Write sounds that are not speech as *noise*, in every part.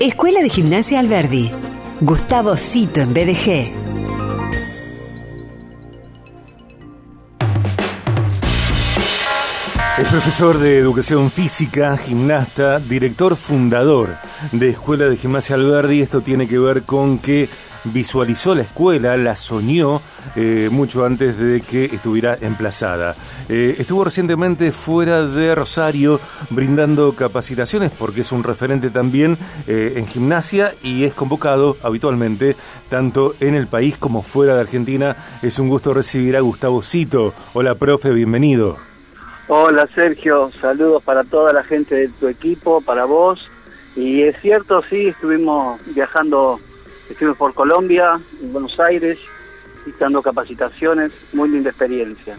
Escuela de Gimnasia Alberdi. Gustavo Cito en BDG. Es profesor de educación física, gimnasta, director fundador de Escuela de Gimnasia Alberdi. Esto tiene que ver con que visualizó la escuela, la soñó eh, mucho antes de que estuviera emplazada. Eh, estuvo recientemente fuera de Rosario brindando capacitaciones porque es un referente también eh, en gimnasia y es convocado habitualmente tanto en el país como fuera de Argentina. Es un gusto recibir a Gustavo Cito. Hola, profe, bienvenido. Hola Sergio, saludos para toda la gente de tu equipo, para vos. Y es cierto, sí, estuvimos viajando, estuvimos por Colombia, en Buenos Aires, dando capacitaciones, muy linda experiencia.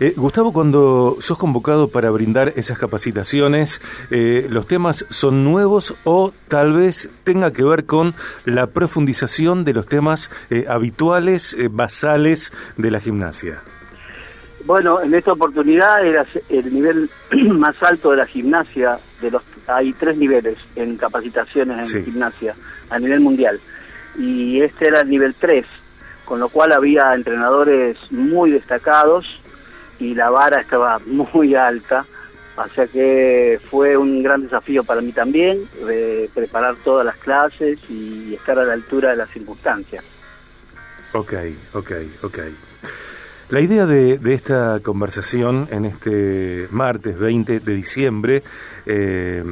Eh, Gustavo, cuando sos convocado para brindar esas capacitaciones, eh, ¿los temas son nuevos o tal vez tenga que ver con la profundización de los temas eh, habituales, basales de la gimnasia? Bueno, en esta oportunidad era el nivel *clears throat* más alto de la gimnasia, de los hay tres niveles en capacitaciones en gimnasia a nivel mundial, y este era el nivel 3, con lo cual había entrenadores muy destacados y la vara estaba *laughs* muy alta, o sea que fue un gran desafío para mí también, de preparar todas las clases y estar a la altura de las circunstancias. Ok, ok, ok. La idea de, esta conversación en este martes 20 de diciembre, eh,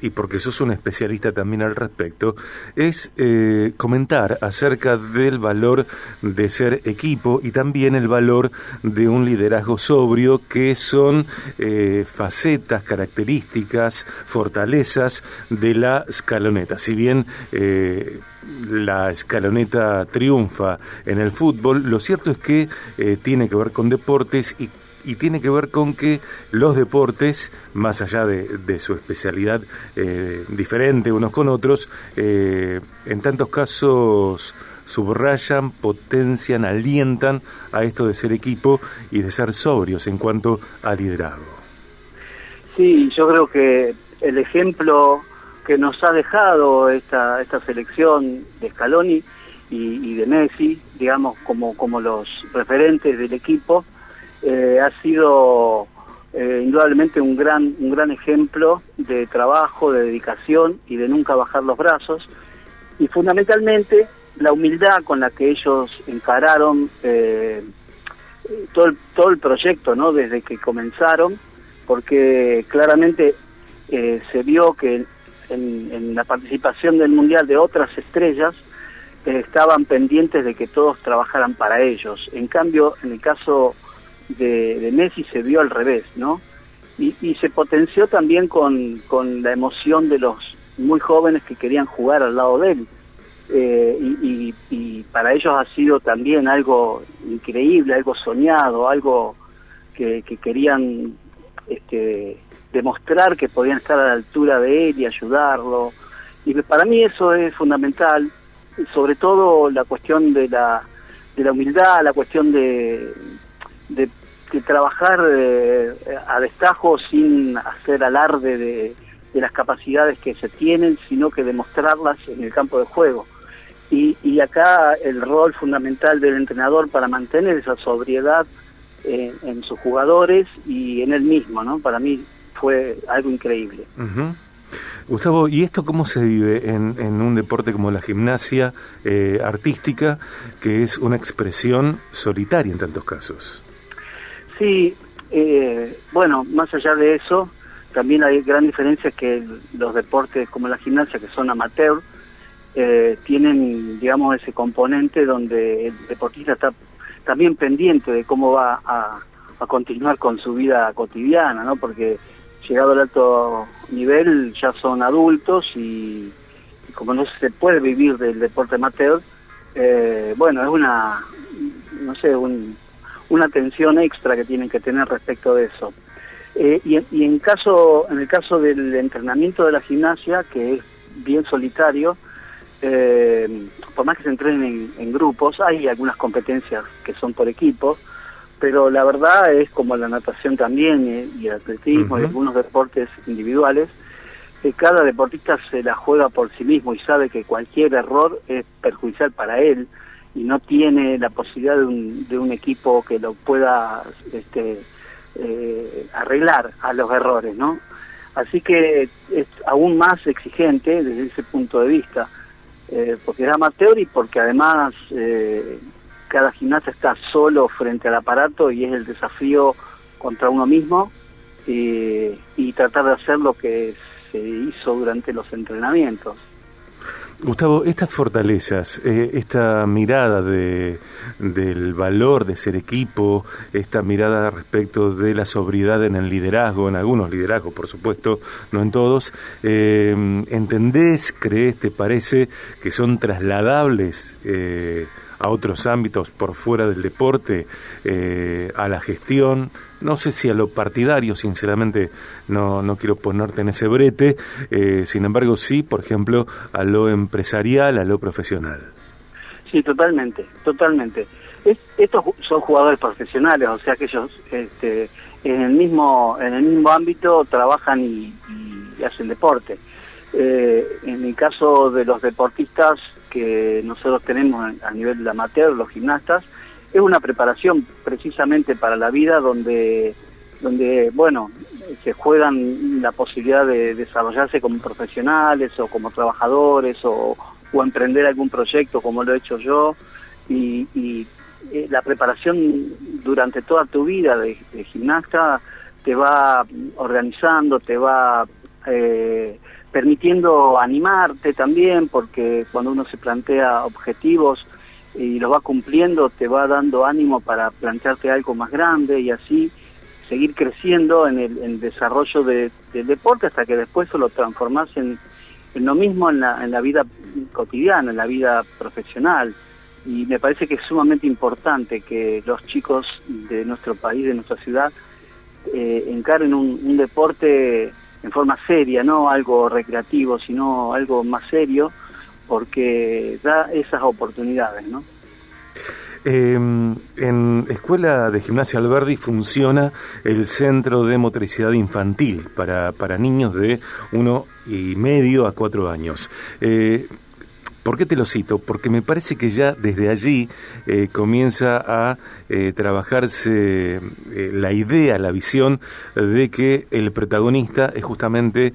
y porque sos un especialista también al respecto, es eh, comentar acerca del valor de ser equipo y también el valor de un liderazgo sobrio, que son eh, facetas, características, fortalezas de la escaloneta. Si bien la escaloneta triunfa en el fútbol, lo cierto es que eh, tiene que ver con deportes y, tiene que ver con que los deportes, más allá de, su especialidad eh, diferente unos con otros, eh, en tantos casos subrayan, potencian, alientan a esto de ser equipo y de ser sobrios en cuanto a liderazgo. Sí, yo creo que el ejemplo que nos ha dejado esta, esta selección de Scaloni y, de Messi, digamos, como, como los referentes del equipo, eh, ha sido eh, indudablemente un gran, un gran ejemplo de trabajo, de dedicación y de nunca bajar los brazos. Y fundamentalmente la humildad con la que ellos encararon eh, todo, el, todo el proyecto, ¿no? Desde que comenzaron, porque claramente se vio que en, la participación del Mundial de otras estrellas, eh, estaban pendientes de que todos trabajaran para ellos. En cambio, en el caso de, Messi se vio al revés, ¿no? Y, se potenció también con, la emoción de los muy jóvenes que querían jugar al lado de él. Eh, y, para ellos ha sido también algo increíble, algo soñado, algo que, que querían este, demostrar que podían estar a la altura de él y ayudarlo. Y para mí eso es fundamental, sobre todo la cuestión de la, de la humildad, la cuestión de, de, trabajar eh, a destajo sin hacer alarde de, de, las capacidades que se tienen, sino que demostrarlas en el campo de juego. Y, y acá el rol fundamental del entrenador para mantener esa sobriedad en, en sus jugadores y en él mismo, ¿no? Para mí fue algo increíble. Gustavo, ¿y esto cómo se vive en, un deporte como la gimnasia eh, artística, que es una expresión solitaria en tantos casos? Sí, eh, bueno, más allá de eso, también hay gran diferencia que los deportes como la gimnasia, que son amateur, eh, tienen, digamos, ese componente donde el deportista está también pendiente de cómo va a, a continuar con su vida cotidiana, ¿no? Porque llegado al alto nivel ya son adultos y, como no se puede vivir del deporte amateur, eh, bueno, es una, no sé, una atención extra que tienen que tener respecto de eso. Eh, y, en caso, en el caso del entrenamiento de la gimnasia, que es bien solitario, eh, por más que se entrenen en, grupos, hay algunas competencias que son por equipo, pero la verdad es como la natación también y, el atletismo y algunos deportes individuales, que cada deportista se la juega por sí mismo y sabe que cualquier error es perjudicial para él y no tiene la posibilidad de un, de un equipo que lo pueda este, eh, arreglar a los errores, ¿no? Así que es aún más exigente desde ese punto de vista, eh, porque es amateur y porque además eh, cada gimnasta está solo frente al aparato y es el desafío contra uno mismo y tratar de hacer lo que se hizo durante los entrenamientos. Gustavo, estas fortalezas, eh, esta mirada de, del valor de ser equipo, esta mirada respecto de la sobriedad en el liderazgo, en algunos liderazgos, por supuesto, no en todos, eh, ¿entendés, crees, te parece que son trasladables? Eh, a otros ámbitos por fuera del deporte, eh, a la gestión, no sé si a lo partidario, sinceramente no, no quiero ponerte en ese brete, eh, sin embargo sí, por ejemplo, a lo empresarial, a lo profesional. Sí, totalmente, totalmente. estos son jugadores profesionales, o sea que ellos este, en el mismo en el mismo ámbito trabajan y, hacen deporte. Eh, en el caso de los deportistas que nosotros tenemos a nivel de amateur, los gimnastas, es una preparación precisamente para la vida donde, donde bueno, se juegan la posibilidad de desarrollarse como profesionales o como trabajadores o, emprender algún proyecto como lo he hecho yo. Y, eh, la preparación durante toda tu vida de, gimnasta te va organizando, te va eh, permitiendo animarte también, porque cuando uno se plantea objetivos y los va cumpliendo, te va dando ánimo para plantearte algo más grande y así seguir creciendo en el, desarrollo del deporte hasta que después lo transformas en, en lo mismo en la, en la vida cotidiana, en la vida profesional. Y me parece que es sumamente importante que los chicos de nuestro país, de nuestra ciudad, eh, encaren un deporte en forma seria, no algo recreativo, sino algo más serio, porque da esas oportunidades, ¿no? Em, en Escuela de Gimnasia Alberdi funciona el Centro de Motricidad Infantil para, para niños de uno y medio a cuatro años. Eh, ¿Por qué te lo cito? Porque me parece que ya desde allí eh, comienza a eh, trabajarse eh, la idea, la visión de que el protagonista es justamente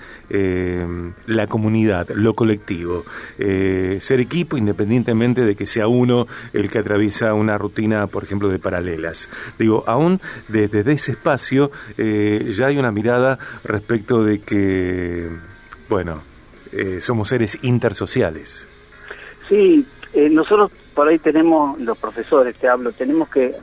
la comunidad, lo colectivo. ser equipo independientemente de que sea uno el que atraviesa una rutina, por ejemplo, de paralelas. Digo, aún desde ese espacio ya hay una mirada respecto de que, bueno, somos seres intersociales. Sí, eh, nosotros por ahí tenemos, los profesores te hablo, tenemos que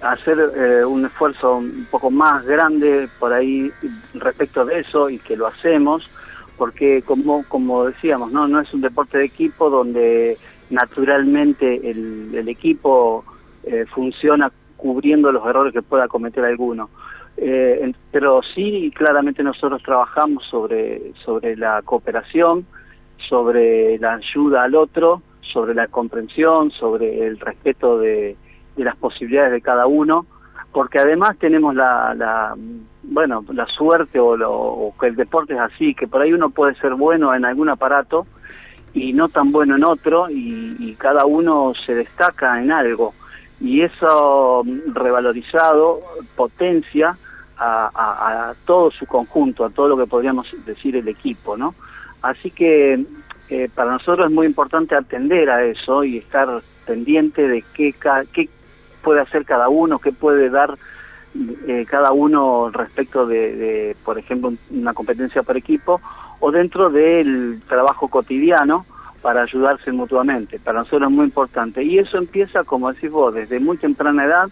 hacer eh, un esfuerzo un poco más grande por ahí respecto de eso y que lo hacemos porque como como decíamos no no es un deporte de equipo donde naturalmente el, equipo eh, funciona cubriendo los errores que pueda cometer alguno. Pero sí claramente nosotros trabajamos sobre sobre la cooperación sobre la ayuda al otro, sobre la comprensión, sobre el respeto de, las posibilidades de cada uno, porque además tenemos la, bueno, la suerte o, que el deporte es así, que por ahí uno puede ser bueno en algún aparato y no tan bueno en otro y, cada uno se destaca en algo y eso revalorizado potencia a, a, todo su conjunto, a todo lo que podríamos decir el equipo, ¿no? Así que eh, para nosotros es muy importante atender a eso y estar pendiente de qué, qué puede hacer cada uno, qué puede dar eh, cada uno respecto de, por ejemplo, una competencia por equipo o dentro del trabajo cotidiano para ayudarse mutuamente. Para nosotros es muy importante. Y eso empieza, como decís vos, desde muy temprana edad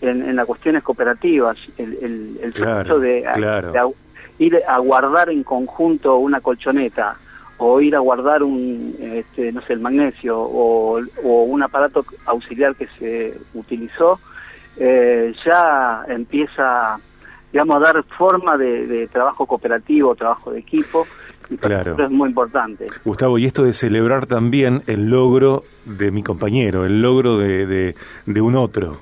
en, las cuestiones cooperativas, el, el, el de, ir a guardar en conjunto una colchoneta o ir a guardar un, este, no sé, el magnesio o, un aparato auxiliar que se utilizó, eh, ya empieza, digamos, a dar forma de, trabajo cooperativo, trabajo de equipo, y claro. eso es muy importante. Gustavo, y esto de celebrar también el logro de mi compañero, el logro de, de un otro.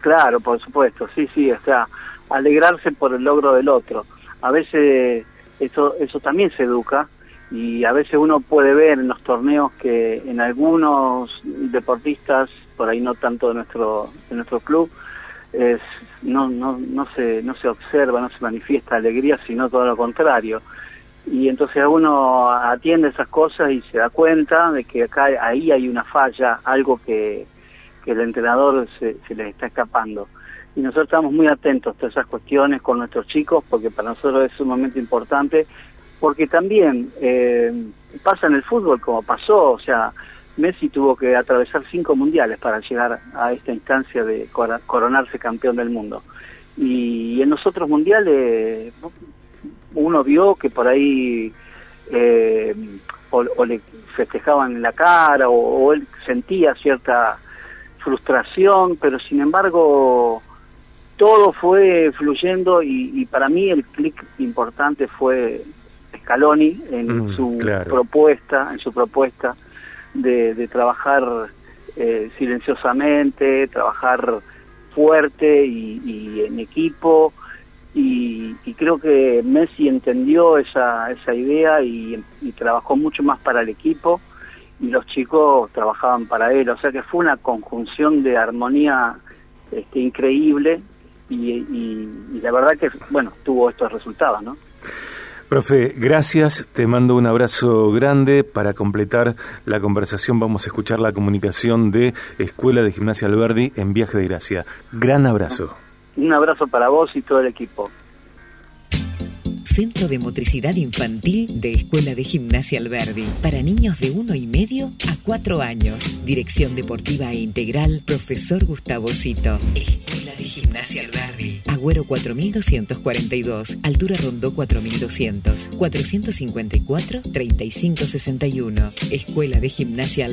Claro, por supuesto, sí, sí, o sea, alegrarse por el logro del otro. A veces eso, eso también se educa y a veces uno puede ver en los torneos que en algunos deportistas, por ahí no tanto de nuestro, de nuestro club, es, no, no, no, se, no se observa, no se manifiesta alegría, sino todo lo contrario. Y entonces uno atiende esas cosas y se da cuenta de que acá ahí hay una falla, algo que, que el entrenador se, se les está escapando. Y nosotros estamos muy atentos a esas cuestiones con nuestros chicos, porque para nosotros es sumamente importante, porque también eh, pasa en el fútbol como pasó, o sea, Messi tuvo que atravesar cinco mundiales para llegar a esta instancia de coronarse campeón del mundo. Y en los otros mundiales uno vio que por ahí eh, o, le festejaban en la cara o, él sentía cierta frustración, pero sin embargo todo fue fluyendo y, para mí el clic importante fue Scaloni en mm, su propuesta, en su propuesta de, trabajar eh, silenciosamente, trabajar fuerte y en equipo. Y, creo que Messi entendió esa, esa idea y, trabajó mucho más para el equipo y los chicos trabajaban para él, o sea que fue una conjunción de armonía este, increíble y, y, la verdad que, bueno, tuvo estos resultados, ¿no? Profe, gracias, te mando un abrazo grande. Para completar la conversación vamos a escuchar la comunicación de Escuela de Gimnasia Alberdi en Viaje de Gracia. Gran abrazo. Un abrazo para vos y todo el equipo. Centro de Motricidad Infantil de Escuela de Gimnasia Alberdi. Para niños de uno y medio a cuatro años. Dirección Deportiva e Integral, Profesor Gustavo Cito. Escuela Gimnasia Alberdi. Agüero 4242. Altura Rondó 4200. 454 3561. Escuela de Gimnasia.